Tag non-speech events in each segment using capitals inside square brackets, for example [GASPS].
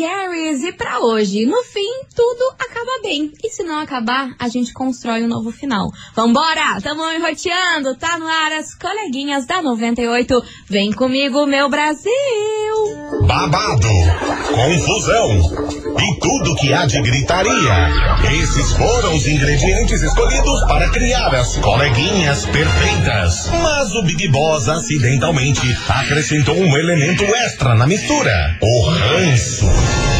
Maravicheries e para hoje, no fim, bem. E se não acabar, a gente constrói um novo final. Vambora! Tamo enroteando, tá no ar as coleguinhas da 98. Vem comigo, meu Brasil! Babado, confusão e tudo que há de gritaria. Esses foram os ingredientes escolhidos para criar as coleguinhas perfeitas. Mas o Big Boss acidentalmente acrescentou um elemento extra na mistura: o ranço.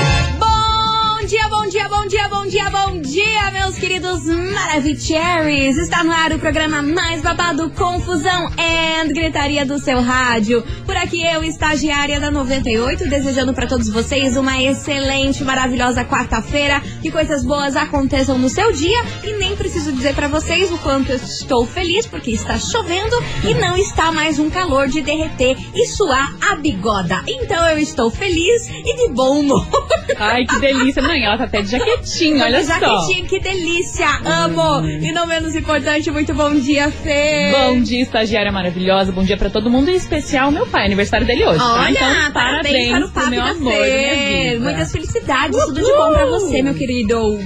Dia, bom dia, bom dia, bom dia, meus queridos Maravicheries! Está no ar o programa mais babado, confusão and gritaria do seu rádio. Por aqui eu, estagiária da 98, desejando para todos vocês uma excelente, maravilhosa quarta-feira, que coisas boas aconteçam no seu dia e nem preciso dizer para vocês o quanto eu estou feliz porque está chovendo e não está mais um calor de derreter e suar a bigoda. Então eu estou feliz e de bom humor. Ai, que delícia. Não, ela tá até de jaquetinho, olha só. Jaquetinho, que delícia! Amo! E não menos importante, muito bom dia, Fê! Bom dia, estagiária maravilhosa. Bom dia pra todo mundo, em especial meu pai, aniversário dele hoje, tá? Olha, Então, parabéns, para o meu amor, Fê. minha vida. Muitas felicidades, tudo de bom pra você, meu querido.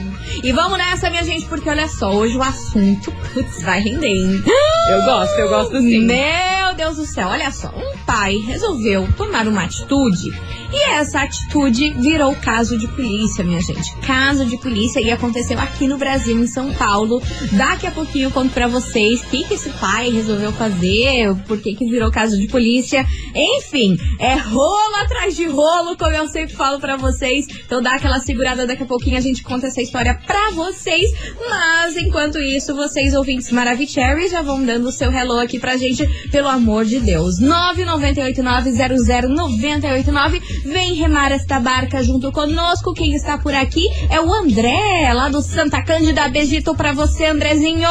E vamos nessa, minha gente, porque olha só, hoje o assunto, putz, vai render, hein? Eu gosto, eu gosto sim. Meu Deus do céu, olha só, um pai resolveu tomar uma atitude e essa atitude virou caso de polícia, minha gente. Caso de polícia e aconteceu aqui no Brasil, em São Paulo. Daqui a pouquinho eu conto pra vocês o que, que esse pai resolveu fazer, por que, que virou caso de polícia. Enfim, é rolo atrás de rolo, como eu sempre falo pra vocês. Então dá aquela segurada, daqui a pouquinho a gente conta essa história pra vocês. Mas enquanto isso, vocês ouvintes Maravicherry já vão dando o seu hello aqui pra gente, pelo amor de Deus. 998900989. Vem remar esta barca junto conosco. Quem está por aqui é o André, lá do Santa Cândida. Beijito pra você, Andrezinho.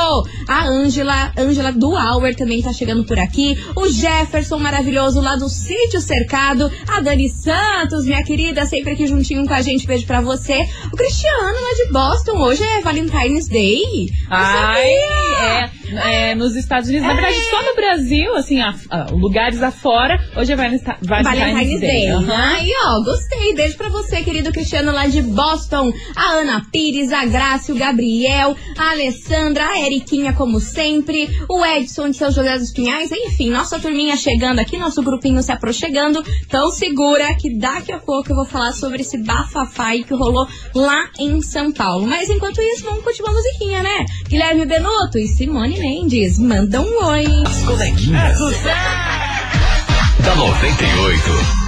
A Ângela, Ângela do Auer também tá chegando por aqui. O Jefferson maravilhoso lá do Sítio Cercado. A Dani Santos, minha querida, sempre aqui juntinho com a gente. Beijo pra você. O Cristiano lá de Boston. Hoje é Valentine's Day. Ai, é, é, nos Estados Unidos, na verdade, só no Brasil, assim, a- a- lugares afora, hoje é Valentine's, Valentine's Day. Aham. Aí, ó, gostei. Beijo pra você, querido Cristiano lá de Boston. A Ana Pires, a Graça, o Gabriel, a Alessandra, a Eriquinha, como sempre, o Edson de São José dos Pinhais, enfim, nossa turminha chegando aqui, nosso grupinho se aproximando. Então segura que daqui a pouco eu vou falar sobre esse bafafá aí que rolou lá em São Paulo. Mas enquanto isso, vamos continuar a musiquinha, né? Guilherme Benuto e Simone Mendes, manda um oi. As coleguinhas. Da 98.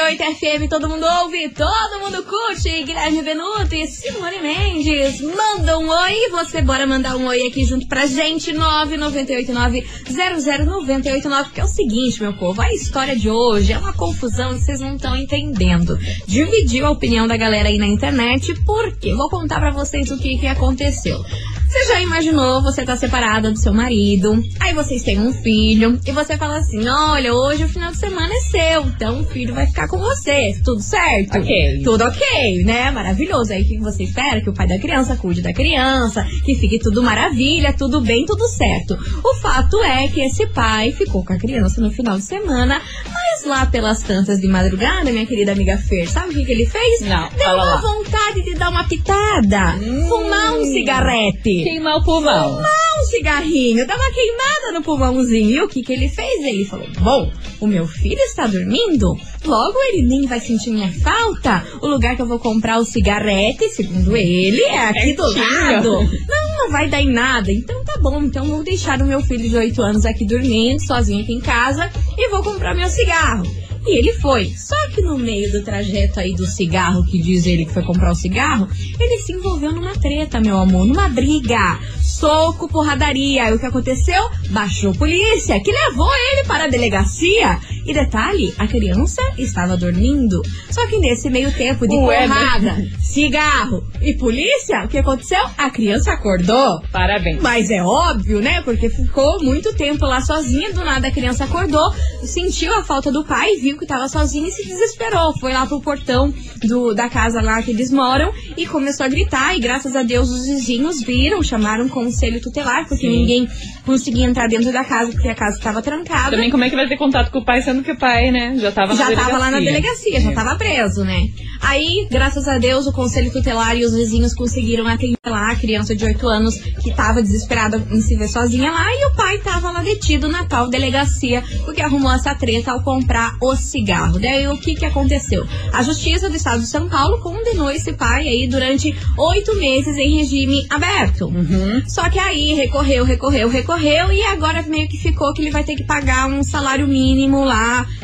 98 FM, todo mundo ouve, todo mundo curte. Guilherme Benuto e Simone Mendes. Manda um oi, você bora mandar um oi aqui junto pra gente. 998900989. Porque é o seguinte, meu povo, a história de hoje é uma confusão que vocês não estão entendendo. Dividiu a opinião da galera aí na internet, porque vou contar pra vocês o que, que aconteceu. Você já imaginou você tá separada do seu marido, aí vocês têm um filho, e você fala assim: olha, hoje o final de semana é seu, então o filho vai ficar com você, tudo certo? Ok. Tudo ok, né? Maravilhoso. Aí o que você espera? Que o pai da criança cuide da criança, que fique tudo maravilha, tudo bem, tudo certo. O fato é que esse pai ficou com a criança no final de semana, mas lá pelas tantas de madrugada, minha querida amiga Fer, sabe o que, que ele fez? Não, Deu uma lá. vontade de dar uma pitada, fumar um cigarrete. Queimar o pulmão. um cigarrinho, dá uma queimada no pulmãozinho. E o que, que ele fez? Ele falou: Bom, o meu filho está dormindo, logo ele nem vai sentir minha falta. O lugar que eu vou comprar o cigarrete, segundo ele, é aqui do lado. Não, não vai dar em nada. Então tá bom, então vou deixar o meu filho de 8 anos aqui dormindo, sozinho aqui em casa, e vou comprar meu cigarro. E ele foi. Só que no meio do trajeto aí do cigarro, que diz ele que foi comprar o cigarro, ele se envolveu numa treta, meu amor, numa briga. Soco, porradaria. Aí o que aconteceu? Baixou a polícia, que levou ele para a delegacia. E detalhe, a criança estava dormindo. Só que nesse meio tempo de Ué, né? porrada, cigarro e polícia, o que aconteceu? A criança acordou. Parabéns. Mas é óbvio, né? Porque ficou muito tempo lá sozinha, do nada a criança acordou, sentiu a falta do pai, viu que estava sozinha e se desesperou. Foi lá pro portão do, da casa lá que eles moram e começou a gritar. E graças a Deus os vizinhos viram, chamaram um conselho tutelar, porque Sim. ninguém conseguia entrar dentro da casa porque a casa estava trancada. Também como é que vai ter contato com o pai, sendo que o pai, né, já tava na já delegacia. tava lá na delegacia, já tava preso, né? Aí, graças a Deus, o conselho tutelar e os vizinhos conseguiram atender lá a criança de 8 anos que tava desesperada em se ver sozinha lá e o pai tava lá detido na tal delegacia porque arrumou essa treta ao comprar o cigarro. Daí o que que aconteceu? A Justiça do Estado de São Paulo condenou esse pai aí durante oito meses em regime aberto. Uhum. Só que aí recorreu, recorreu, recorreu e agora meio que ficou que ele vai ter que pagar um salário mínimo lá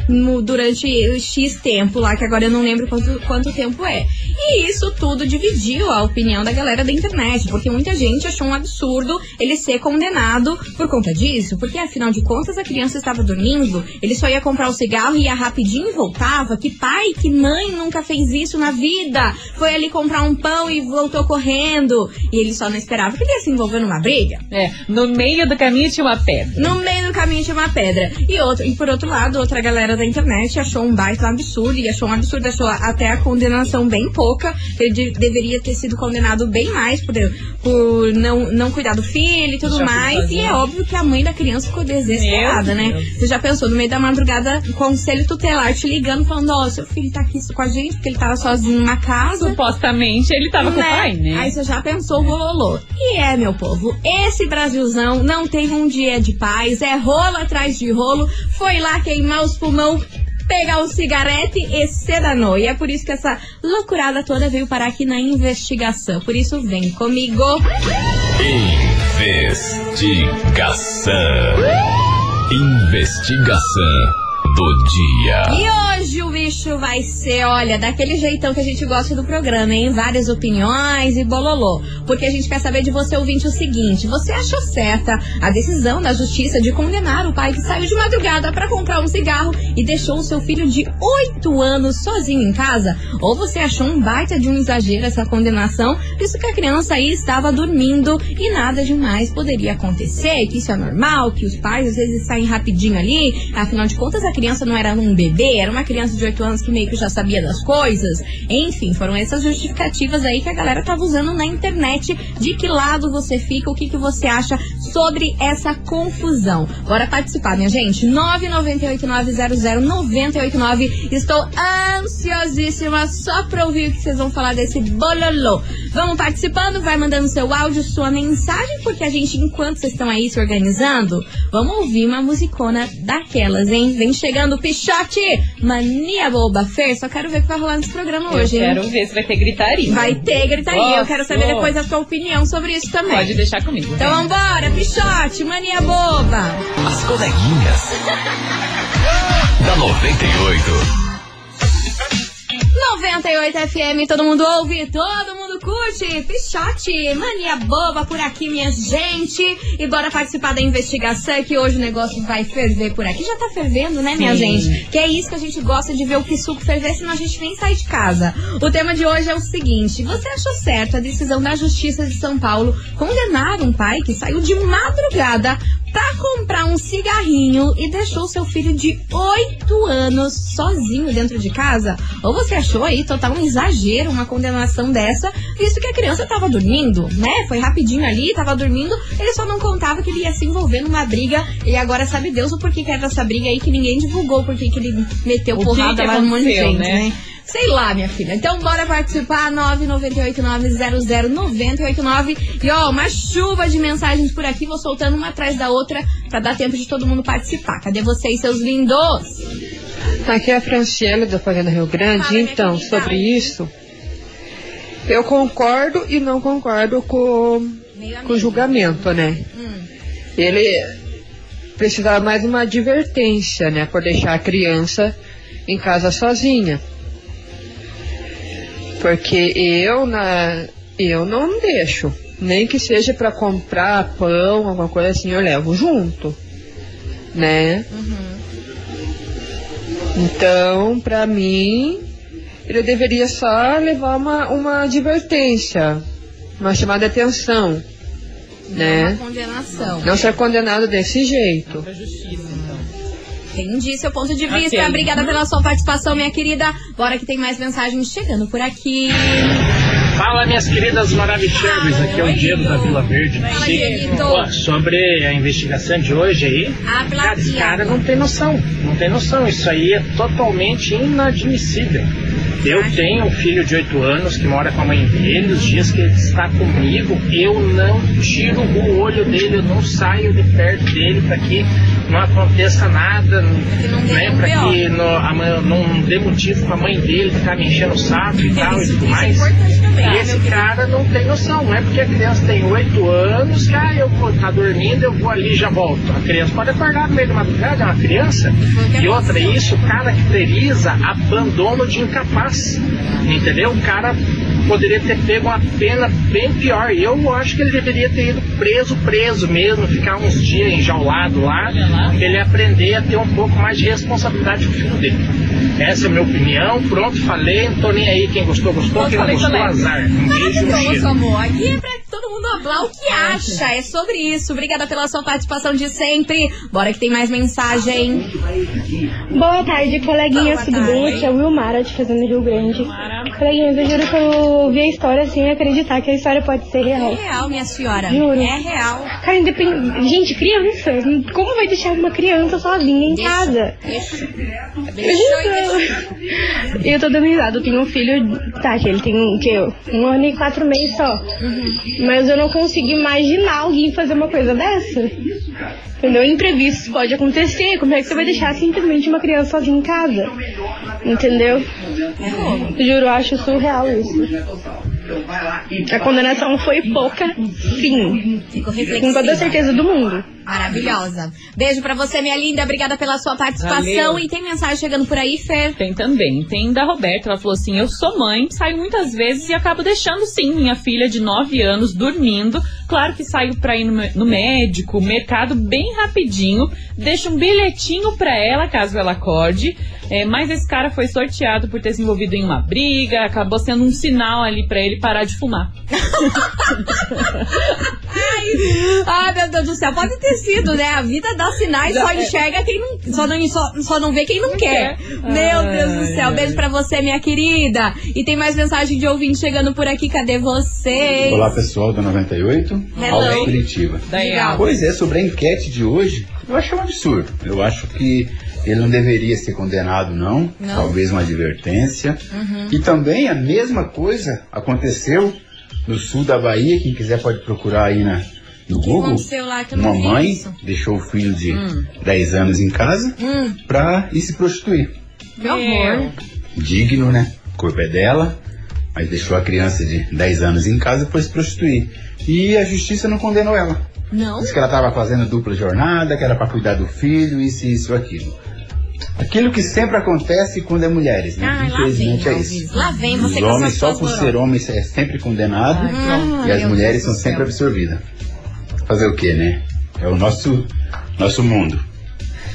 no- durante X tempo lá, que agora eu não lembro quanto, quanto tempo é. E isso tudo dividiu a opinião da galera da internet, porque muita gente achou um absurdo ele ser condenado por conta disso, porque afinal de contas a criança estava dormindo, ele só ia comprar o cigarro, ia rapidinho e voltava. Que pai, que mãe nunca fez isso na vida? Foi ali comprar um pão e voltou correndo. E ele só não esperava que ele ia se envolver numa briga. É, no meio do caminho tinha uma pedra. No meio do caminho tinha uma pedra. E, outro, e por outro lado, outra galera da internet achou um baita absurdo. E achou um absurdo, achou até a condenação bem pouca. Ele de- deveria ter sido condenado bem mais por, por não, não cuidar do filho e tudo Já mais. E é óbvio que a mãe da criança ficou desesperada, né? Você já pensou, no meio da madrugada, o conselho tutelar te ligando, falando: Ó, seu filho tá aqui com a gente porque ele tava sozinho numa casa. Supostamente ele tava com o pai, né? Aí você já pensou, rololô. E é, meu povo, esse Brasilzão não teve um dia de paz, é rolo atrás de rolo, foi lá queimar os pulmão, pegar o cigarete e se danou. E é por isso que essa loucurada toda veio parar aqui na investigação. Por isso, vem comigo. Investigação. Investigação do dia. E hoje o bicho vai ser, olha, daquele jeitão que a gente gosta do programa, hein? Várias opiniões e bololô. Porque a gente quer saber de você, ouvinte, o seguinte: você achou certa a decisão da justiça de condenar o pai que saiu de madrugada pra comprar um cigarro e deixou o seu filho de 8 anos sozinho em casa? Ou você achou um baita de um exagero essa condenação, visto que a criança aí estava dormindo e nada demais poderia acontecer, que isso é normal, que os pais às vezes saem rapidinho ali, afinal de contas a criança não era um bebê, era uma criança de 8 anos que meio que já sabia das coisas. Enfim, foram essas justificativas aí que a galera tava usando na internet. De que lado você fica, o que, que você acha sobre essa confusão? Bora participar, minha gente. 998900989. Estou ansiosíssima só pra ouvir o que vocês vão falar desse bololô. Vamos participando, vai mandando seu áudio, sua mensagem, porque a gente, enquanto vocês estão aí se organizando, vamos ouvir uma musicona daquelas, hein? Vem chegando o Pichote, mania boba. Fer, só quero ver o que vai rolar nesse programa Eu hoje, hein? quero ver se vai ter gritaria. Vai ter gritaria. Eu quero saber Nossa. depois a tua opinião sobre isso também. Pode deixar comigo. Então vem. vambora, Pichote, mania boba. As coleguinhas. [LAUGHS] da 98. 98 FM, todo mundo ouve, todo mundo curte. Pichote, mania boba por aqui, minha gente. E bora participar da investigação que hoje o negócio vai ferver por aqui. Já tá fervendo, né, minha Sim. gente? Que é isso que a gente gosta de ver o que suco ferver, senão a gente nem sai de casa. O tema de hoje é o seguinte: você achou certo a decisão da Justiça de São Paulo condenar um pai que saiu de madrugada pra comprar um cigarrinho e deixou seu filho de 8 anos sozinho dentro de casa? Ou você achou aí total um exagero uma condenação dessa, visto que a criança tava dormindo, né? Foi rapidinho ali, tava dormindo, ele só não contava que ele ia se envolver numa briga e agora sabe Deus o porquê que era essa briga aí que ninguém divulgou, porque que ele meteu O que porrada que lá no monte de gente, né? né? Sei lá, minha filha. Então bora participar, 998900989. E ó, uma chuva de mensagens por aqui, vou soltando uma atrás da outra pra dar tempo de todo mundo participar. Cadê vocês, seus lindos? Aqui é a Franciele da Fazenda Rio Grande. Fala, então, sobre isso, eu concordo e não concordo com, com o julgamento, né? Hum, Ele precisava mais uma advertência, né? Por deixar a criança em casa sozinha. Porque eu, na, eu não deixo. Nem que seja para comprar pão, alguma coisa assim, eu levo junto. Né? Então, pra mim, ele deveria só levar uma, uma advertência, uma chamada de atenção, Uma né? condenação. Não ser condenado desse jeito. Pra justiça. Entendi seu ponto de vista. Obrigada pela sua participação, minha querida. Bora que tem mais mensagens chegando por aqui. Fala, minhas queridas maravilhosas. Aqui é o Diego da Vila Verde. Fala, sobre a investigação de hoje aí, Ah, cara, esse cara não tem noção. Não tem noção. Isso aí é totalmente inadmissível. Eu tenho um filho de 8 anos que mora com a mãe dele. Os dias que ele está comigo, eu não tiro o olho dele, eu não saio de perto dele para que não aconteça nada, né, para que não, a mãe- não dê motivo para a mãe dele ficar me enchendo o saco e tal e tudo é mais. E né, esse cara não tem noção, não é porque a criança tem 8 anos que ah, eu vou tá dormindo, eu vou ali e já volto. A criança pode acordar no meio da madrugada, é uma criança. E outra, isso caracteriza abandono de incapaz. Entendeu? O cara poderia ter pego uma pena bem pior. E eu acho que ele deveria ter ido preso, preso mesmo, ficar uns dias enjaulado lá, pra ele aprender a ter um pouco mais de responsabilidade com o filho dele. Essa é a minha opinião. Pronto, falei. Não tô nem aí. Quem gostou, gostou. Pronto, Quem não falei gostou, também. azar. Um beijo um cheiro. amor. Aqui é pra falar o que acha. É sobre isso. Obrigada pela sua participação de sempre. Bora que tem mais mensagem. Boa tarde, coleguinhas, tudo tarde. bem? Aqui é o Wilmara, te fazendo Rio Grande. Coleguinhas, eu juro que eu vi a história assim e acreditar que a história pode ser É real. real, minha senhora. Juro. É real. Cara, independente. Gente, criança, como vai deixar uma criança sozinha em Deixa. casa? Deixa. Deixa deixa. Eu tô dando risada, eu tenho um filho, tá, que ele tem um, que, um ano e quatro meses só. Mas eu não consigo imaginar alguém fazer uma coisa dessa. Entendeu? Imprevistos pode acontecer. Como é que você vai deixar simplesmente uma criança sozinha em casa? Entendeu? Juro, eu acho surreal isso. A condenação foi pouca, sim. Ficou Com toda a certeza do mundo. Maravilhosa. Beijo pra você, minha linda. Obrigada pela sua participação. Valeu. E tem mensagem chegando por aí, Fer. Tem também. Tem da Roberta. Ela falou assim: Eu sou mãe, saio muitas vezes e acabo deixando sim minha filha de 9 anos dormindo. Claro que saio pra ir no, no médico, mercado bem rapidinho. Deixo um bilhetinho pra ela, caso ela acorde. É, mas esse cara foi sorteado por ter se envolvido em uma briga. Acabou sendo um sinal ali pra ele parar de fumar. [LAUGHS] Ai, meu Deus do céu. Pode ter sido, né? A vida dá sinais, só enxerga quem não. Só não, só, só não vê quem não quer. Meu Deus do céu. Beijo pra você, minha querida. E tem mais mensagem de ouvinte chegando por aqui. Cadê você? Olá pessoal da 98, Hello. Alves Curitiba. Pois é, sobre a enquete de hoje, eu acho um absurdo. Eu acho que ele não deveria ser condenado, não. Não. Talvez uma advertência. E também a mesma coisa aconteceu no sul da Bahia. Quem quiser pode procurar aí na, no que Google. aconteceu lá que Uma mãe isso? deixou o filho de Hum. 10 anos em casa Hum, pra ir se prostituir. que horror. digno, né? O corpo é dela, mas deixou a criança de 10 anos em casa para se prostituir. E a justiça não condenou ela. Não? Disse que ela estava fazendo dupla jornada, que era para cuidar do filho, isso, isso, aquilo. Aquilo que sempre acontece quando é mulheres, né? Ah, lá vem, Infelizmente é isso. Lá vem você Os homens, só por ser homem, é sempre condenado. Ah, e as mulheres são sempre absorvidas. Fazer o quê, né? É o nosso, nosso mundo.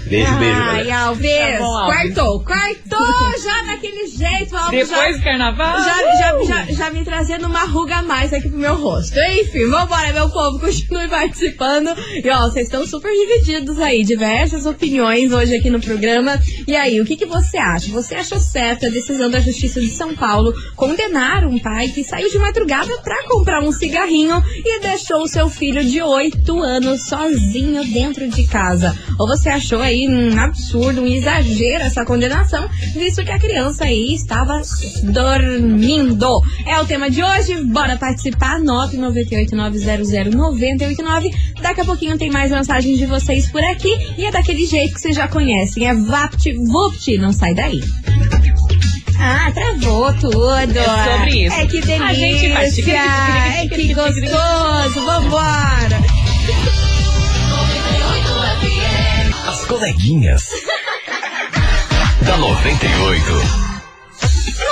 Beijo, beijo, Ai, galera. Alves, Tá bom, Alves. quartou, quartou já daquele jeito, Alves. Depois do carnaval. Já, já, já, já me trazendo uma ruga a mais aqui pro meu rosto. Enfim, vambora, meu povo, continue participando. E ó, vocês estão super divididos aí, diversas opiniões hoje aqui no programa. E aí, o que, que você acha? Você achou certa a decisão da Justiça de São Paulo condenar um pai que saiu de madrugada pra comprar um cigarrinho e deixou o seu filho de 8 anos sozinho dentro de casa? Ou você achou aí um absurdo, um exagero essa condenação, visto que a criança aí estava dormindo? É o tema de hoje, bora participar, 998-900-989. Daqui a pouquinho tem mais mensagens de vocês por aqui e é daquele jeito que vocês já conhecem, é Vapt Vupt, não sai daí. Ah, travou tudo. É sobre isso. É que delícia. A gente É que gostoso. Vambora. Coleguinhas. [LAUGHS] da 98.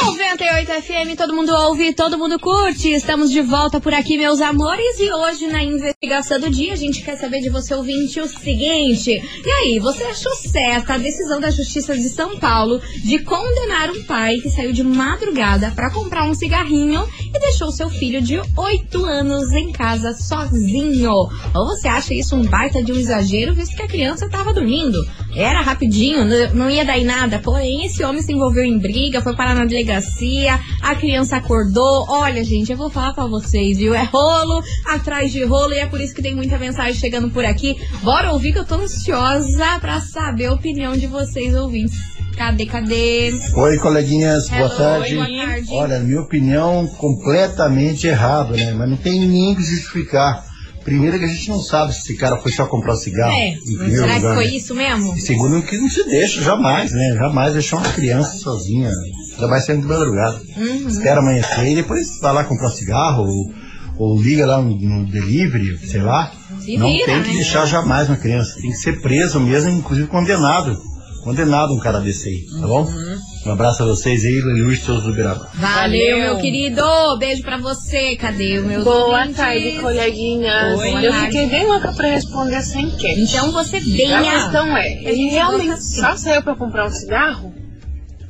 98 FM, todo mundo ouve, todo mundo curte. Estamos de volta por aqui, meus amores. E hoje, na investigação do dia, a gente quer saber de você, ouvinte, o seguinte. E aí, você achou certa a decisão da Justiça de São Paulo de condenar um pai que saiu de madrugada para comprar um cigarrinho e deixou seu filho de 8 anos em casa sozinho? Ou você acha isso um baita de um exagero, visto que a criança estava dormindo? Era rapidinho, não ia dar em nada. Porém, esse homem se envolveu em briga, foi parar na delegacia, a criança acordou. Olha, gente, eu vou falar pra vocês, viu? É rolo atrás de rolo e é por isso que tem muita mensagem chegando por aqui. Bora ouvir que eu tô ansiosa pra saber a opinião de vocês, ouvintes. Cadê, cadê? Oi, coleguinhas, boa Hello, tarde. boa tarde. Olha, minha opinião, completamente errado, né? Mas não tem nem que justificar. Primeiro que a gente não sabe se esse cara foi só comprar cigarro. É, será que lugar, foi né? isso mesmo? E segundo que não se deixa, jamais, né? Jamais deixar uma criança sozinha. Ainda mais sendo de madrugada. Uhum. Espera amanhecer e depois vai lá comprar um cigarro ou, ou liga lá no, no delivery, sei lá. Se não vira, tem que né? deixar jamais uma criança. Tem que ser preso mesmo, inclusive condenado. Condenado um cara desse aí, tá bom? Uhum. Um abraço a vocês aí, Luiz Souza do Uberaba. Valeu, Valeu. meu querido. Beijo pra você. Cadê o meu Boa ouvintes? tarde, coleguinhas. Oi, eu fiquei bem louca pra responder essa enquete. Então você venha. A questão é, ele realmente assim. só saiu pra comprar um cigarro?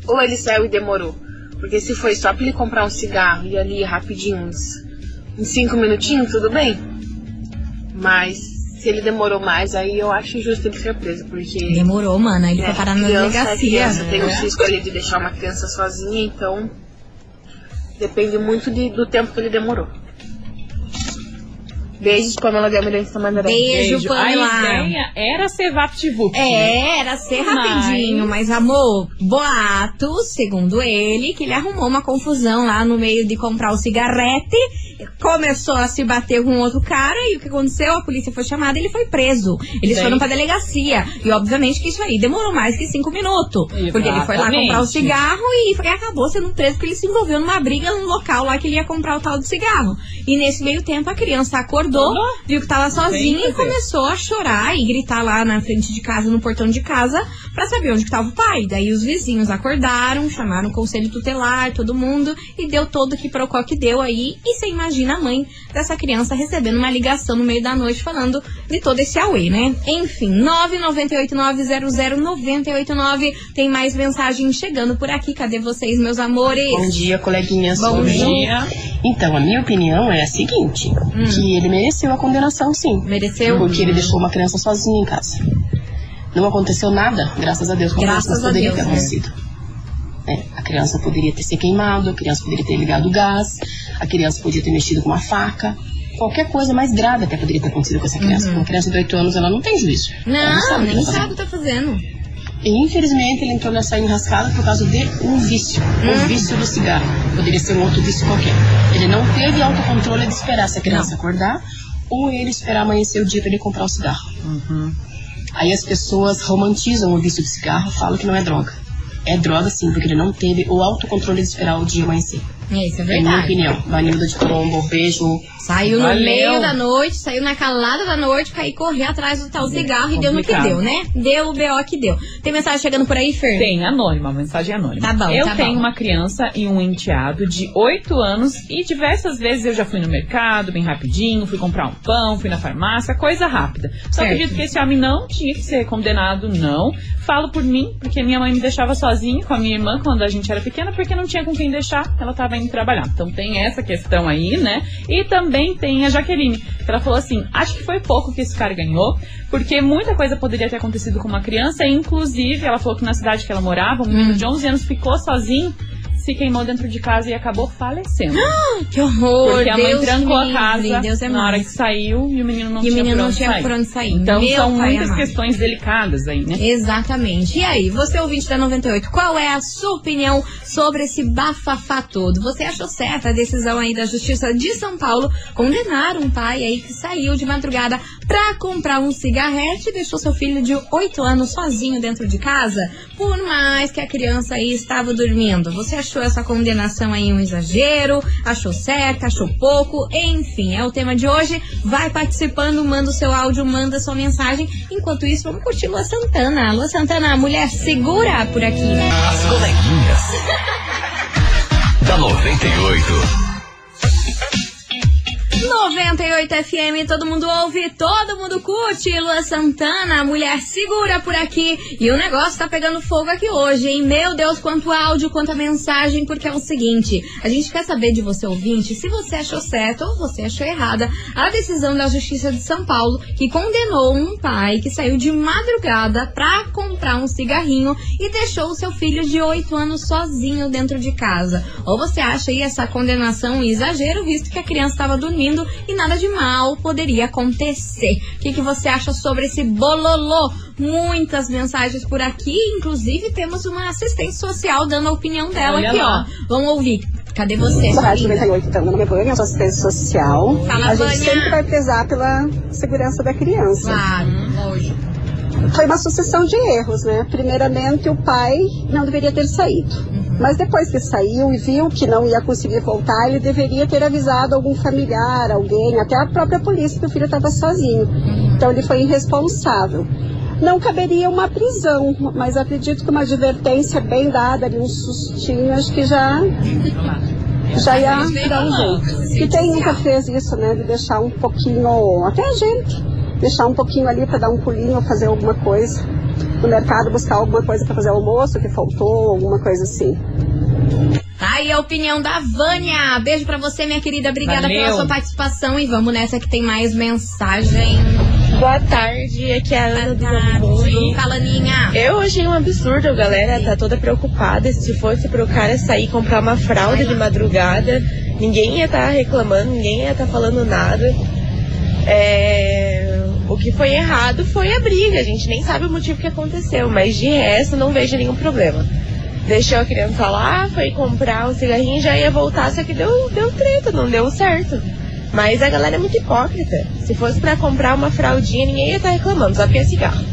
Ou ele saiu e demorou? Porque se foi só pra ele comprar um cigarro e ali rapidinho, uns, em cinco minutinhos, tudo bem. Mas se ele demorou mais, aí eu acho justo ele ser preso, porque Demorou, mano. Ele foi é, parar na criança, é delegacia. criança, tem o risco ali de deixar uma criança sozinha, então depende muito de- do tempo que ele demorou. Beijos, Pamela Gamirante Tamandaré. Beijo, Beijo. A Pamela. ideia era ser VaptVupt. É, era ser rapidinho, mas amor, boatos, segundo ele, que ele arrumou uma confusão lá no meio de comprar o cigarrete, começou a se bater com outro cara e o que aconteceu? A polícia foi chamada e ele foi preso. Eles foram pra delegacia. E obviamente que isso aí demorou mais que cinco minutos. Porque ele foi lá Exatamente. comprar o cigarro e foi- acabou sendo preso porque ele se envolveu numa briga no local lá que ele ia comprar o tal do cigarro. E nesse meio tempo a criança acordou, viu que tava sozinha e começou a chorar e gritar lá na frente de casa, no portão de casa, pra saber onde que tava o pai. Daí os vizinhos acordaram, chamaram o conselho tutelar, todo mundo, e deu todo o que procó que deu aí. E você imagina a mãe dessa criança recebendo uma ligação no meio da noite falando de todo esse auê, né? Enfim, 998900989 tem mais mensagem chegando por aqui. Cadê vocês, meus amores? Bom dia, coleguinhas. Bom Tudo bem? dia. Então, a minha opinião é a seguinte: que ele mereceu a condenação, sim. Hum. Mereceu? Porque ele deixou uma criança sozinha em casa. Não aconteceu nada, graças a Deus, com a Graças poderia Deus, ter né? acontecido. É, a criança poderia ter se queimado, a criança poderia ter ligado o gás, a criança poderia ter mexido com uma faca. Qualquer coisa mais grave até poderia ter acontecido com essa criança. Uma criança de 8 anos, ela não tem juízo. Ela Não, sabe nem tá sabe o que tá fazendo. E infelizmente ele entrou nessa enrascada por causa de um vício. Hum. O vício do cigarro. Poderia ser um outro vício qualquer. Ele não teve autocontrole de esperar essa criança acordar ou ele esperar amanhecer o dia para ele comprar o cigarro. Aí as pessoas romantizam o vício do cigarro, falam que não é droga. É droga sim, porque ele não teve o autocontrole de esperar o dia amanhecer. Isso é É minha verdade. opinião. Vanilda de Colombo, beijo. Saiu no Valeu. meio da noite, saiu na calada da noite pra ir correr atrás do tal cigarro e deu no que deu, né? Deu o BO que deu. Tem mensagem chegando por aí, Fer? Tem, anônima, mensagem anônima. Tá bom, Eu tá tenho bom. uma criança e um enteado de 8 anos e diversas vezes eu já fui no mercado, bem rapidinho, fui comprar um pão, fui na farmácia, coisa rápida. Só Certo. acredito que esse homem não tinha que ser condenado, não. Falo por mim, porque minha mãe me deixava sozinha com a minha irmã quando a gente era pequena, porque não tinha com quem deixar, ela tava indo trabalhar. Então tem essa questão aí, né? E também tem a Jaqueline, que ela falou assim: acho que foi pouco que esse cara ganhou, porque muita coisa poderia ter acontecido com uma criança, e inclusive ela falou que na cidade que ela morava, um menino de 11 anos ficou sozinho. Se queimou dentro de casa e acabou falecendo. [GASPS] Que horror! Porque a mãe Deus trancou a casa Deus é na hora que saiu e o menino não E o tinha menino por não tinha por onde sair. Então Meu são muitas amado. questões delicadas aí, né? Exatamente. E aí, você ouvinte da 98, qual é a sua opinião sobre esse bafafá todo? Você achou certa a decisão aí da Justiça de São Paulo condenar um pai aí que saiu de madrugada pra comprar um cigarrete e deixou seu filho de 8 anos sozinho dentro de casa? Por mais que a criança aí estava dormindo. Você achou essa condenação aí um exagero? Achou certa? Achou pouco? Enfim, é o tema de hoje. Vai participando, manda o seu áudio, manda sua mensagem. Enquanto isso, vamos curtir Lua Santana. Lua Santana, mulher segura por aqui. As coleguinhas. [LAUGHS] da 98. 98 FM, todo mundo ouve, todo mundo curte. Lua Santana, mulher segura por aqui. E o negócio tá pegando fogo aqui hoje, hein? Meu Deus, quanto áudio, quanta mensagem, porque é o seguinte: a gente quer saber de você, ouvinte, se você achou certo ou você achou errada a decisão da Justiça de São Paulo que condenou um pai que saiu de madrugada pra comprar um cigarrinho e deixou o seu filho de 8 anos sozinho dentro de casa. Ou você acha aí essa condenação um exagero, visto que a criança estava dormindo e nada de mal poderia acontecer. O que, que você acha sobre esse bololô? Muitas mensagens por aqui, inclusive temos uma assistente social dando a opinião dela Olha aqui, lá. ó. Vamos ouvir. Cadê você, Sou Rádio linda? 98, então. Meu nome é Vânia, eu sou assistente social. Fala, a gente Vânia. sempre vai prezar pela segurança da criança. Claro, lógico. Foi uma sucessão de erros, né? Primeiramente, o pai não deveria ter saído. Mas depois que saiu e viu que não ia conseguir voltar, ele deveria ter avisado algum familiar, alguém, até a própria polícia, que o filho estava sozinho. Então ele foi irresponsável. Não caberia uma prisão, mas acredito que uma advertência bem dada, ali, um sustinho, acho que já, já ia dar um jeito. E quem nunca fez isso, né? De deixar um pouquinho, até a gente, deixar um pouquinho ali para dar um pulinho, fazer alguma coisa. No mercado, buscar alguma coisa para fazer almoço que faltou, alguma coisa assim. Tá aí a opinião da Vânia. Beijo pra você, minha querida. Obrigada Valeu. pela sua participação. E vamos nessa que tem mais mensagem. Boa tarde, aqui é a Ana do Novo Mundo. Fala, Aninha. Eu achei um absurdo, galera tá toda preocupada. Se fosse pro cara sair e comprar uma fralda de madrugada, ninguém ia estar reclamando, ninguém ia estar falando nada. É, que foi errado foi a briga, a gente nem sabe o motivo que aconteceu, mas de resto não vejo nenhum problema. Deixou a criança lá, foi comprar o cigarrinho e já ia voltar, só que deu, deu treta, não deu certo. Mas a galera é muito hipócrita. Se fosse pra comprar uma fraldinha, ninguém ia estar reclamando, só porque é cigarro.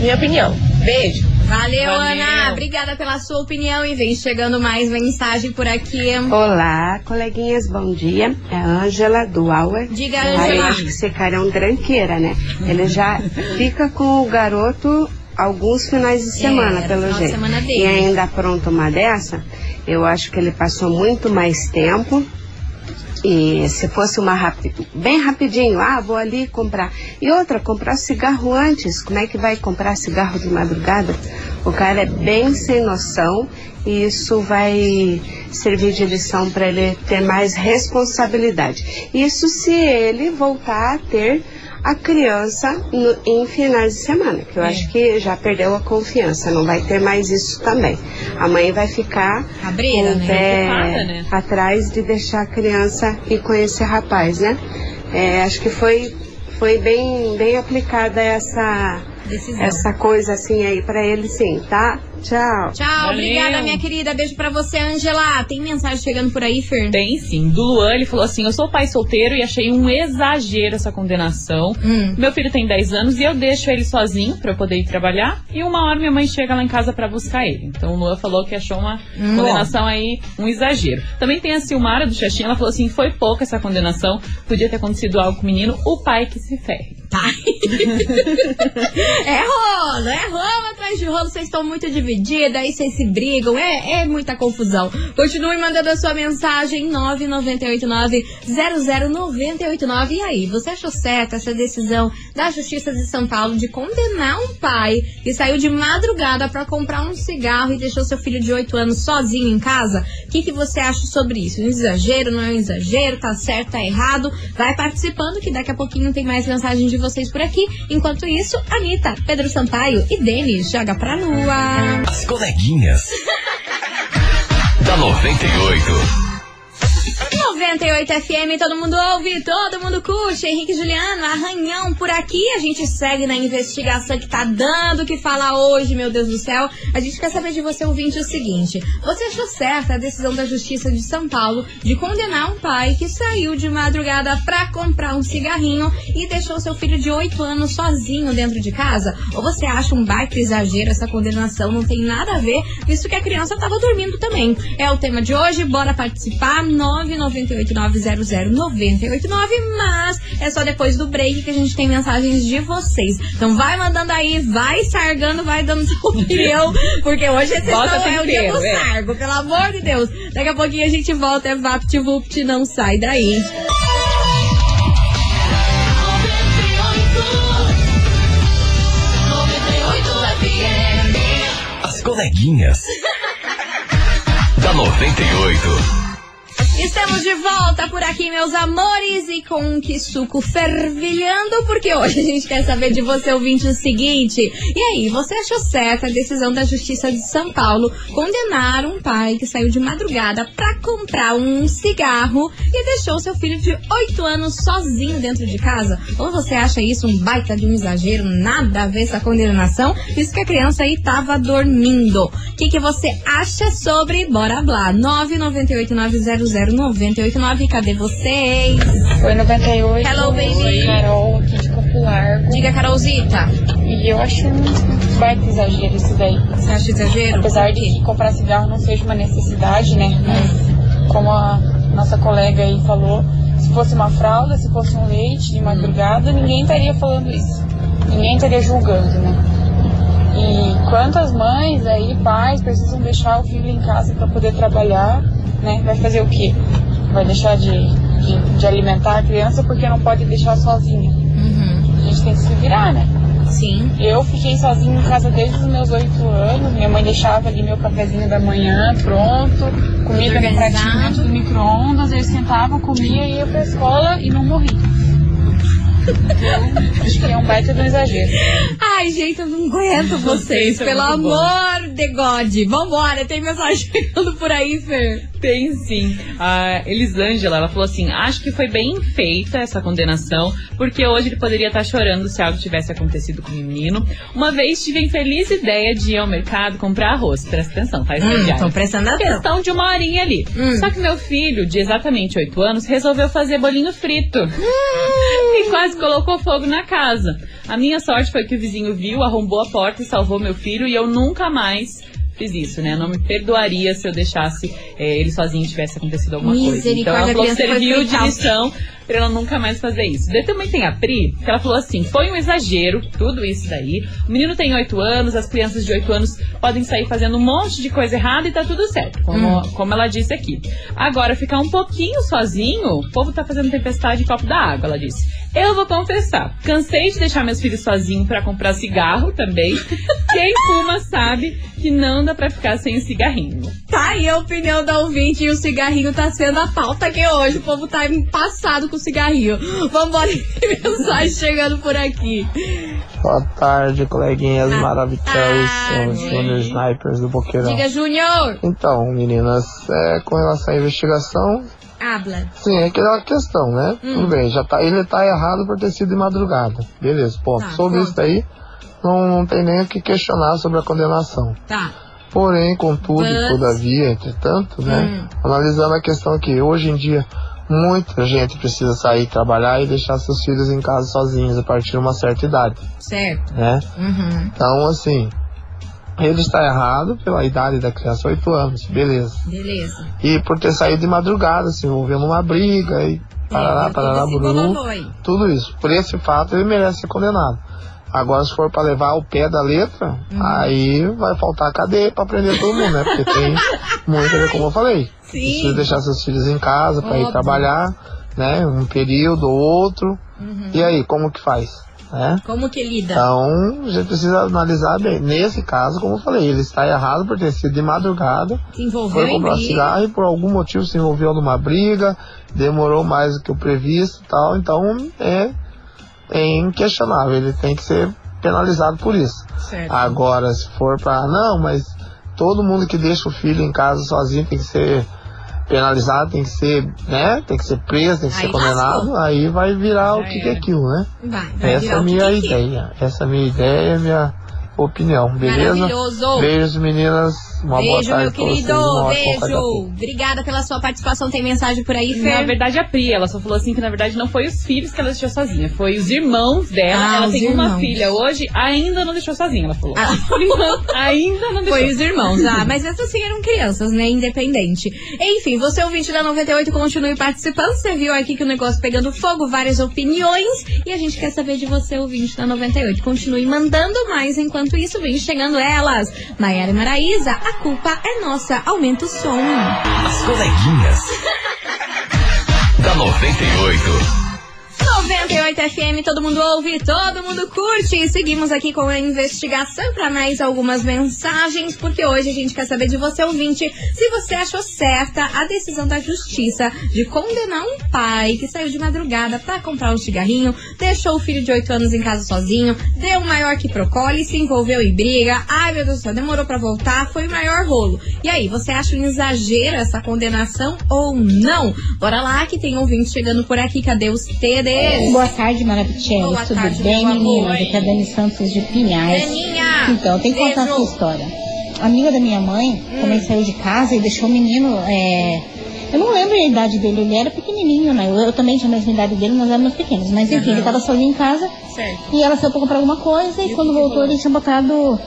Minha opinião. Beijo. Valeu, Valeu. Ana. Obrigada pela sua opinião. E vem chegando mais mensagem por aqui. Olá, coleguinhas, bom dia. É a Ângela do Auer. Diga, Ângela. eu acho que esse cara é um tranqueira, né? Ele já fica com o garoto alguns finais de semana, É, pelo jeito. semana dele. E ainda pronto uma dessa, eu acho que ele passou muito mais tempo. E se fosse uma rapi- bem rapidinho, ah, vou ali comprar. E outra, comprar cigarro antes. Como é que vai comprar cigarro de madrugada? O cara é bem sem noção e isso vai servir de lição para ele ter mais responsabilidade. Isso se ele voltar a ter a criança no- em finais de semana, que eu É. acho que já perdeu a confiança, não vai ter mais isso também. A mãe vai ficar o né? pé né? atrás de deixar a criança ir com esse rapaz, né? É, acho que foi, foi bem, bem aplicada essa, Decisão. essa coisa assim aí pra ele sim, tá? Tchau. Tchau, obrigada, minha querida. Beijo pra você, Angela. Tem mensagem chegando por aí, Fer? Tem sim. Do Luan, ele falou assim: Eu sou pai solteiro e achei um exagero essa condenação. Hum. Meu filho tem 10 anos e eu deixo ele sozinho pra eu poder ir trabalhar. E uma hora minha mãe chega lá em casa pra buscar ele. Então o Luan falou que achou uma Hum, condenação aí, um exagero. Também tem a Silmara do Xaxim, ela falou assim: Foi pouca essa condenação. Podia ter acontecido algo com o menino. O pai que se ferre. Tá. [LAUGHS] É rolo, é rolo atrás de rolo. Vocês estão muito divididas, aí vocês se brigam, é, é muita confusão. Continue mandando a sua mensagem 998900989. E aí, você achou certa essa decisão da Justiça de São Paulo de condenar um pai que saiu de madrugada pra comprar um cigarro e deixou seu filho de 8 anos sozinho em casa? O que, que você acha sobre isso? Um exagero, não é um exagero? Tá certo, tá errado? Vai participando que daqui a pouquinho tem mais mensagens de vocês por aqui. Enquanto isso, Anitta, Pedro Sampaio e Denis joga pra lua. As coleguinhas. [LAUGHS] da 98. 98 FM, todo mundo ouve, todo mundo curte. Henrique Juliano, arranhão por aqui. A gente segue na investigação que tá dando o que falar hoje, meu Deus do céu. A gente quer saber de você, ouvinte, o seguinte: você achou certa a decisão da Justiça de São Paulo de condenar um pai que saiu de madrugada pra comprar um cigarrinho e deixou seu filho de 8 anos sozinho dentro de casa? Ou você acha um baita exagero essa condenação? Não tem nada a ver, visto que a criança tava dormindo também. É o tema de hoje, bora participar. 998 998900989, mas é só depois do break que a gente tem mensagens de vocês. Então vai mandando aí, vai sargando, vai dando sua [LAUGHS] opinião, porque hoje esse Bota é o dia do é. sargo, pelo amor de Deus. Daqui a pouquinho a gente volta, é VaptVupt, não sai daí. As coleguinhas. [LAUGHS] da 98. Estamos de volta por aqui, meus amores, e com que suco fervilhando, porque hoje a gente quer saber de você, ouvinte, o seguinte. E aí, você achou certa a decisão da Justiça de São Paulo condenar um pai que saiu de madrugada pra comprar um cigarro e deixou seu filho de 8 anos sozinho dentro de casa? Ou você acha isso um baita de um exagero, nada a ver essa condenação, visto que a criança aí tava dormindo? O que, que você acha sobre? Bora lá, 998900989, cadê vocês? Oi, 98. Hello, baby. Oi, Carol, aqui de Campo Largo. Diga, Carolzita. E eu acho um baita exagero isso daí. Você acha exagero? Apesar de que comprar cigarro não seja uma necessidade, né? Mas, como a nossa colega aí falou, se fosse uma fralda, se fosse um leite de madrugada, ninguém estaria falando isso. Ninguém estaria julgando, né? E quantas mães aí, pais, precisam deixar o filho em casa para poder trabalhar, né? Vai fazer o quê? Vai deixar de, de, de alimentar a criança porque não pode deixar sozinha. A gente tem que se virar, né? Sim. Eu fiquei sozinha em casa desde os meus oito anos. Minha mãe deixava ali meu cafezinho da manhã pronto, comida no pratinho dentro do micro-ondas. Eu sentava, comia, ia pra escola e não morria. Então, [LAUGHS] acho que é um baita um exagero. Ai, gente, eu não aguento vocês, pelo muito bom. amor de God. Vambora, tem mensagem [LAUGHS] chegando por aí, Fer. Tem sim. A Elisângela, ela falou assim: acho que foi bem feita essa condenação, porque hoje ele poderia estar chorando se algo tivesse acontecido com o menino. Uma vez tive a infeliz ideia de ir ao mercado comprar arroz. Presta atenção, tá? Hum, tô prestando atenção. Questão de uma horinha ali. Só que meu filho, de exatamente 8 anos, resolveu fazer bolinho frito. [LAUGHS] e quase colocou fogo na casa. A minha sorte foi que o vizinho viu, arrombou a porta e salvou meu filho, e eu nunca mais fiz isso, né? Não me perdoaria se eu deixasse eh, ele sozinho e tivesse acontecido alguma coisa. Então ela falou serviu de lição pra ela nunca mais fazer isso. Daí também tem a Pri, que ela falou assim: foi um exagero, tudo isso daí. O menino tem 8 anos, as crianças de 8 anos podem sair fazendo um monte de coisa errada e tá tudo certo, como, Hum. como ela disse aqui. Agora, ficar um pouquinho sozinho, o povo tá fazendo tempestade em copo da água, ela disse. Eu vou confessar, cansei de deixar meus filhos sozinhos pra comprar cigarro também. [LAUGHS] Quem fuma sabe que não dá pra ficar sem o cigarrinho. Tá aí a opinião da ouvinte e o cigarrinho tá sendo a pauta aqui hoje. O povo tá passado com o cigarrinho. Vambora, [LAUGHS] mensagem chegando por aqui. Boa tarde, coleguinhas maravilhosas, tarde. Júnior Snipers do Boqueirão. Diga, Júnior. Então, meninas, é, com relação à investigação, Habla. sim, é aquela questão, né? Hum. Tudo bem, já tá, ele tá errado por ter sido de madrugada. Beleza, ponto. Tá, sobre ponto. isso daí, não, não tem nem o que questionar sobre a condenação. Tá. Porém, contudo e todavia, entretanto, né? Hum. Analisando a questão que hoje em dia muita gente precisa sair trabalhar e deixar seus filhos em casa sozinhos a partir de uma certa idade, Certo. né? Uhum. Então, assim, ele está errado pela idade da criança, 8 anos, beleza. Beleza. E por ter saído de madrugada, se envolveu numa briga e parará, parará, bururu, colocou aí. tudo isso. Por esse fato, ele merece ser condenado. Agora, se for para levar ao pé da letra, Uhum. aí vai faltar cadeia para prender todo mundo, né? Porque tem [LAUGHS] muita, como eu falei, Sim. precisa deixar seus filhos em casa para ir trabalhar, né? Um período ou outro. Uhum. E aí, como que faz? Né? Como que lida? Então, a gente precisa analisar bem. Nesse caso, como eu falei, ele está errado por ter sido de madrugada, Se envolveu foi comprar cigarro e por algum motivo se envolveu numa briga, demorou mais do que o previsto e tal. Então, é, é inquestionável. Ele tem que ser penalizado por isso. Certo. Agora, se for para não, mas todo mundo que deixa o filho em casa sozinho tem que ser penalizado, tem que ser, né? Tem que ser preso, tem que Aí ser condenado, aí vai virar o que, que é aquilo, né? Vai, vai Essa é a minha que que é. ideia. Essa é a minha ideia a minha opinião, beleza? Maravilhoso. Beijos, meninas. Uma boa Beijo, tarde meu querido. uma. Beijo. Obrigada pela sua participação. Tem mensagem por aí, Fer? Na verdade, a Pri, ela só falou assim que na verdade não foi os filhos que ela deixou sozinha, foi os irmãos dela. Ah, ela tem uma irmãos. filha hoje, ainda não deixou sozinha, ela falou. Por enquanto, ainda não deixou. Foi os irmãos, ah, mas essas assim eram crianças, né? Independente. Enfim, você ouvinte da 98, continue participando. Você viu aqui que o negócio pegando fogo, várias opiniões. E a gente quer saber de você, ouvinte da 98. Continue mandando mais. Enquanto isso, vem chegando elas. Maiara e Maraísa, a culpa é nossa. Aumenta o som. As coleguinhas. [LAUGHS] da 98. 98 FM, todo mundo ouve, todo mundo curte. E seguimos aqui com a investigação para mais algumas mensagens, porque hoje a gente quer saber de você, ouvinte, se você achou certa a decisão da justiça de condenar um pai que saiu de madrugada para comprar um cigarrinho, deixou o filho de 8 anos em casa sozinho, deu maior que procole, se envolveu em briga. Ai, meu Deus do céu, demorou para voltar, foi o maior rolo. E aí, você acha um exagero essa condenação ou não? Bora lá que tem ouvinte chegando por aqui, cadê os Boa tarde, Maravicelli. Boa Tudo tarde, bem, meninas? amor. Aqui é a Dani Santos de Pinhais. Daninha, Então, tem que contar essa história. A amiga da minha mãe Hum. também saiu de casa e deixou o menino. é, Eu não lembro a idade dele, ele era pequenininho, né? Eu, eu também tinha a mesma idade dele, nós éramos pequenos. Mas enfim, Aham. ele estava sozinho em casa Certo. e ela saiu pra comprar alguma coisa e quando voltou ele tinha botado.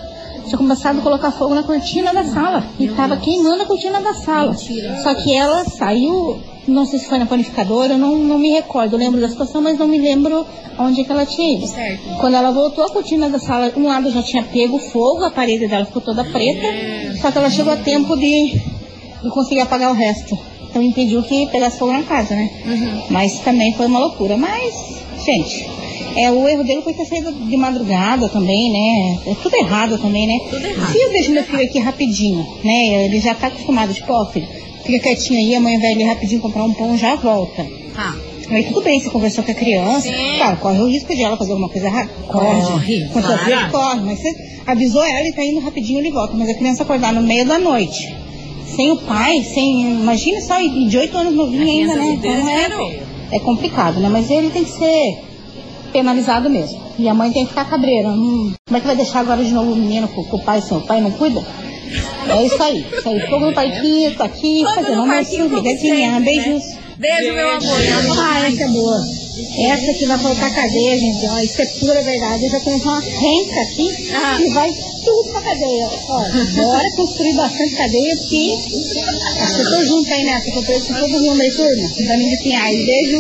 Tinha começado a colocar fogo na cortina da sala. E tava queimando a cortina da sala. Só que ela saiu, não sei se foi na panificadora, eu não, não me recordo. Eu lembro da situação, mas não me lembro onde é que ela tinha ido. Certo. Quando ela voltou, a cortina da sala, um lado já tinha pego fogo, a parede dela ficou toda preta. Só que ela chegou a tempo de, de conseguir apagar o resto. Então impediu que pegasse fogo na casa, né? Mas também foi uma loucura. Mas, gente, é, o erro dele foi ter saído de madrugada também, né? É tudo errado também, né? Tudo errado. Se eu deixo meu filho aqui rapidinho, né? Ele já tá acostumado, tipo, ó, filho, fica quietinho aí, a mãe vai ali rapidinho comprar um pão, já volta. Tá. Aí tudo bem, você conversou com a criança, Sim. claro, corre o risco de ela fazer alguma coisa errada. Corre. Corre, Com claro. certeza corre, mas você avisou ela e tá indo rapidinho, ele volta. Mas a criança acordar no meio da noite, sem o pai, sem. Imagina só, de oito anos novinho ainda, né? Então é, é complicado, né? Mas ele tem que ser penalizado mesmo. E a mãe tem que ficar cabreira. Hum, como é que vai deixar agora de novo o menino com, com o pai sem o pai não cuida? É isso aí. Isso aí. Fogo no parquinho, tô aqui, Fogo fazendo almoço, ligadinha, sempre, né? beijos. Beijo, meu amor. Ah, essa é boa. Essa que vai faltar cadeia, gente. Ó, isso é pura verdade. Eu já tenho uma renca aqui Ah. que vai tudo pra cadeia. Ó, bora construir bastante cadeia, porque acho que eu tô junto aí nessa, que eu penso todo mundo aí, turma. Pra mim de Pinhais. Beijo.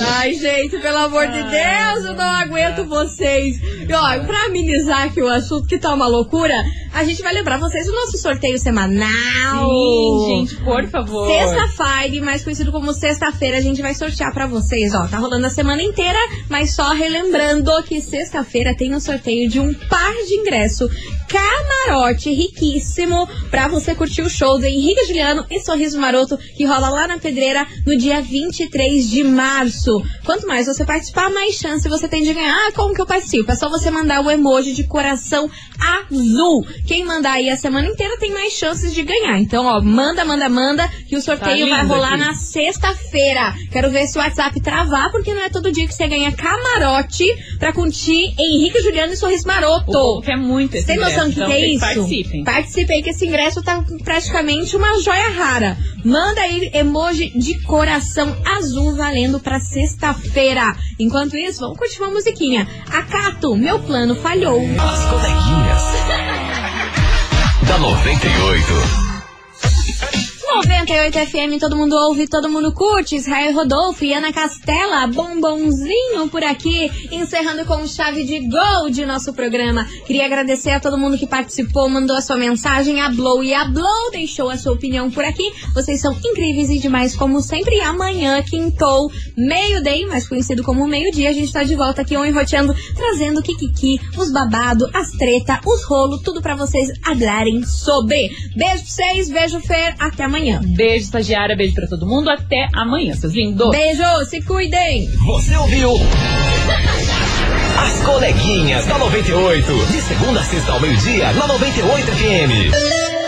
Ai, gente, pelo amor de Deus, eu não aguento vocês. E ó, pra amenizar aqui o assunto que tá uma loucura, a gente vai lembrar vocês do nosso sorteio semanal. Sim, gente, por favor. Sexta-feira, mais conhecido como sexta-feira, a gente vai sortear pra vocês, ó. Tá rolando a semana inteira, mas só relembrando que sexta-feira tem o sorteio de um par de ingresso camarote riquíssimo pra você curtir o show do Henrique Juliano e Sorriso Maroto que rola lá na Pedreira no dia 23 de março. Quanto mais você participar, mais chance você tem de ganhar. Ah, como que eu participo? É só você mandar o emoji de coração azul. Quem mandar aí a semana inteira tem mais chances de ganhar. Então, ó, manda, manda, manda, que o sorteio Tá vai rolar aqui. na sexta-feira. Quero ver se o WhatsApp travar, porque não é todo dia que você ganha camarote pra curtir Henrique Juliano e Sorriso Maroto. O povo quer muito esse Tem noção do que, ingresso, então que é que isso? participem. Participe aí, que esse ingresso tá praticamente uma joia rara. Manda aí emoji de coração azul valendo pra sexta-feira. Enquanto isso, vamos curtir uma musiquinha. Acato, meu plano falhou. As coleguinhas. [LAUGHS] da 98. 98 FM, todo mundo ouve, todo mundo curte. Israel Rodolfo e Ana Castela, bombonzinho por aqui, encerrando com chave de gol de nosso programa. Queria agradecer a todo mundo que participou, mandou a sua mensagem, a Blow e a Blow deixou a sua opinião por aqui. Vocês são incríveis e demais, como sempre. Amanhã, quintou, meio-day, mais conhecido como meio-dia, a gente tá de volta aqui, on enroteando, trazendo o kikiki, os babado, as treta, os rolos, tudo pra vocês hablarem sobre. Beijo pra vocês, beijo Fer, até amanhã. Beijo, estagiária, beijo pra todo mundo. Até amanhã, seus lindos. Beijo, se cuidem. Você ouviu? As coleguinhas da 98. De segunda a sexta ao meio-dia, na 98 FM.